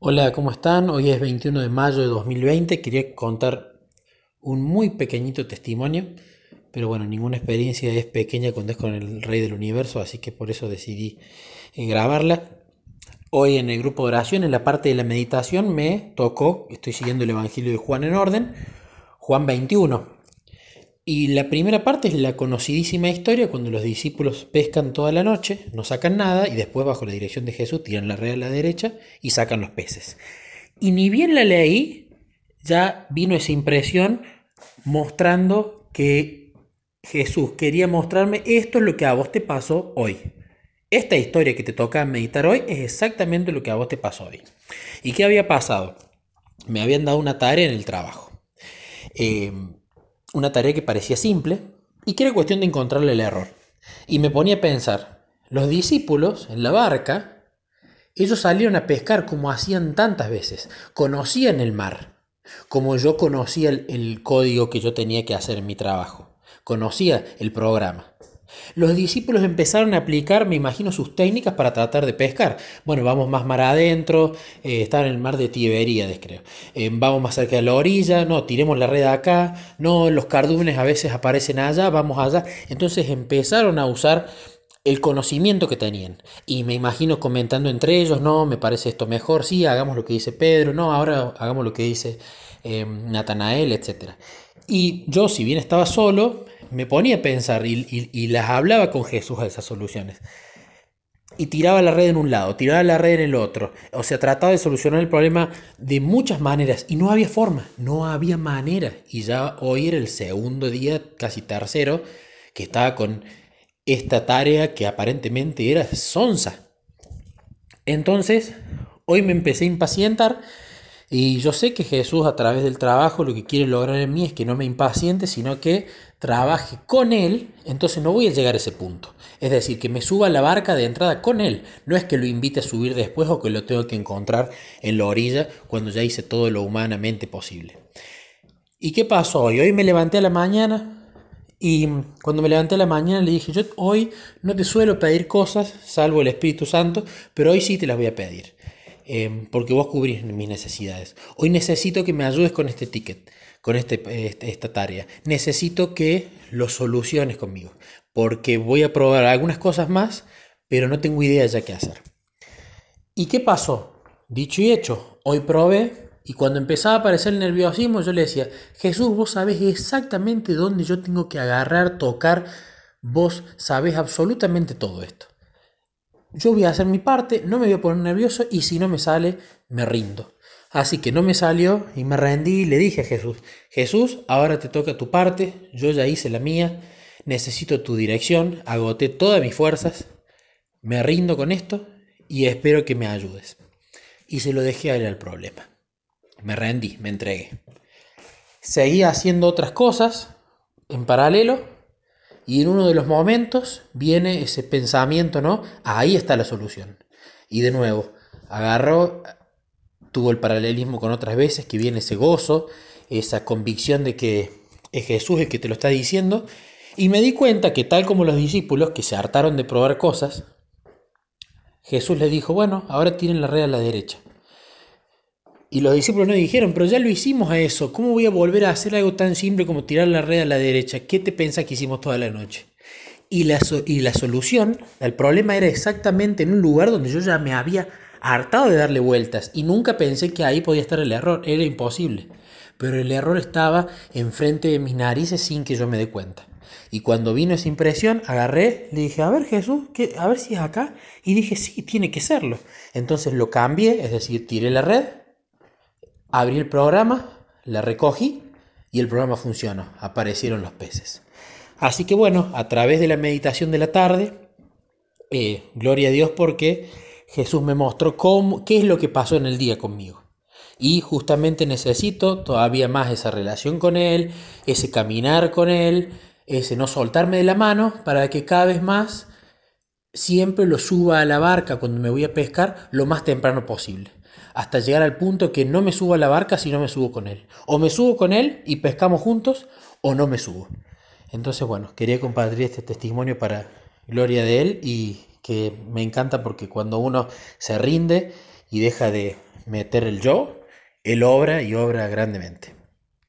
Hola, ¿cómo están? Hoy es 21 de mayo de 2020. Quería contar un muy pequeñito testimonio, pero bueno, ninguna experiencia es pequeña cuando es con el Rey del Universo, así que por eso decidí eh, grabarla. Hoy en el grupo de oración, en la parte de la meditación, me tocó, estoy siguiendo el Evangelio de Juan en orden, Juan 21. Y la primera parte es la conocidísima historia cuando los discípulos pescan toda la noche, no sacan nada y después bajo la dirección de Jesús tiran la red a la derecha y sacan los peces. Y ni bien la leí, ya vino esa impresión mostrando que Jesús quería mostrarme esto es lo que a vos te pasó hoy. Esta historia que te toca meditar hoy es exactamente lo que a vos te pasó hoy. ¿Y qué había pasado? Me habían dado una tarea en el trabajo. Eh, una tarea que parecía simple y que era cuestión de encontrarle el error. Y me ponía a pensar, los discípulos en la barca, ellos salieron a pescar como hacían tantas veces, conocían el mar, como yo conocía el, el código que yo tenía que hacer en mi trabajo, conocía el programa. Los discípulos empezaron a aplicar, me imagino, sus técnicas para tratar de pescar. Bueno, vamos más mar adentro, eh, está en el mar de Tiberíades, creo. Eh, vamos más cerca de la orilla, no, tiremos la red acá, no, los cardúmenes a veces aparecen allá, vamos allá. Entonces empezaron a usar el conocimiento que tenían. Y me imagino comentando entre ellos, no, me parece esto mejor, sí, hagamos lo que dice Pedro, no, ahora hagamos lo que dice eh, Natanael, etc. Y yo, si bien estaba solo, me ponía a pensar y, y, y, las hablaba con Jesús a esas soluciones. Y tiraba la red en un lado, tiraba la red en el otro. O sea, trataba de solucionar el problema de muchas maneras y no había forma, no había manera. Y ya hoy era el segundo día, casi tercero, que estaba con esta tarea que aparentemente era sonsa. Entonces, hoy me empecé a impacientar y yo sé que Jesús a través del trabajo lo que quiere lograr en mí es que no me impaciente, sino que trabaje con Él, entonces no voy a llegar a ese punto. Es decir, que me suba a la barca de entrada con Él. No es que lo invite a subir después o que lo tengo que encontrar en la orilla cuando ya hice todo lo humanamente posible. ¿Y qué pasó hoy? Hoy me levanté a la mañana y cuando me levanté a la mañana le dije, yo hoy no te suelo pedir cosas, salvo el Espíritu Santo, pero hoy sí te las voy a pedir eh, porque vos cubrís mis necesidades. Hoy necesito que me ayudes con este ticket, con este, este, esta tarea. Necesito que lo soluciones conmigo, porque voy a probar algunas cosas más, pero no tengo idea ya qué hacer. ¿Y qué pasó? Dicho y hecho, hoy probé y cuando empezaba a aparecer el nerviosismo yo le decía, Jesús, vos sabés exactamente dónde yo tengo que agarrar, tocar, vos sabés absolutamente todo esto yo voy a hacer mi parte, no me voy a poner nervioso y si no me sale, me rindo. Así que no me salió y me rendí y le dije a Jesús, Jesús, ahora te toca tu parte, yo ya hice la mía, necesito tu dirección, agoté todas mis fuerzas, me rindo con esto y espero que me ayudes. Y se lo dejé a él al problema. Me rendí, me entregué. Seguí haciendo otras cosas en paralelo y en uno de los momentos viene ese pensamiento, ¿no? Ahí está la solución. Y de nuevo, agarró, tuvo el paralelismo con otras veces, que viene ese gozo, esa convicción de que es Jesús el que te lo está diciendo. Y me di cuenta que tal como los discípulos que se hartaron de probar cosas, Jesús les dijo, bueno, ahora tienen la red a la derecha. Y los discípulos no dijeron, pero ya lo hicimos a eso, ¿cómo voy a volver a hacer algo tan simple como tirar la red a la derecha? ¿Qué te pensás que hicimos toda la noche? Y la, y la solución al problema era exactamente en un lugar donde yo ya me había hartado de darle vueltas y nunca pensé que ahí podía estar el error, era imposible. Pero el error estaba enfrente de mis narices sin que yo me dé cuenta. Y cuando vino esa impresión, agarré, le dije, a ver Jesús, ¿qué? a ver si es acá. Y dije, sí, tiene que serlo. Entonces lo cambié, es decir, tiré la red, Abrí el programa, la recogí y el programa funcionó. Aparecieron los peces. Así que bueno, a través de la meditación de la tarde, eh, gloria a Dios porque Jesús me mostró cómo, qué es lo que pasó en el día conmigo. Y justamente necesito todavía más esa relación con Él, ese caminar con Él, ese no soltarme de la mano para que cada vez más siempre lo suba a la barca cuando me voy a pescar lo más temprano posible hasta llegar al punto que no me subo a la barca si no me subo con él. O me subo con él y pescamos juntos, o no me subo. Entonces, bueno, quería compartir este testimonio para gloria de él y que me encanta porque cuando uno se rinde y deja de, meter el yo, él obra y obra grandemente.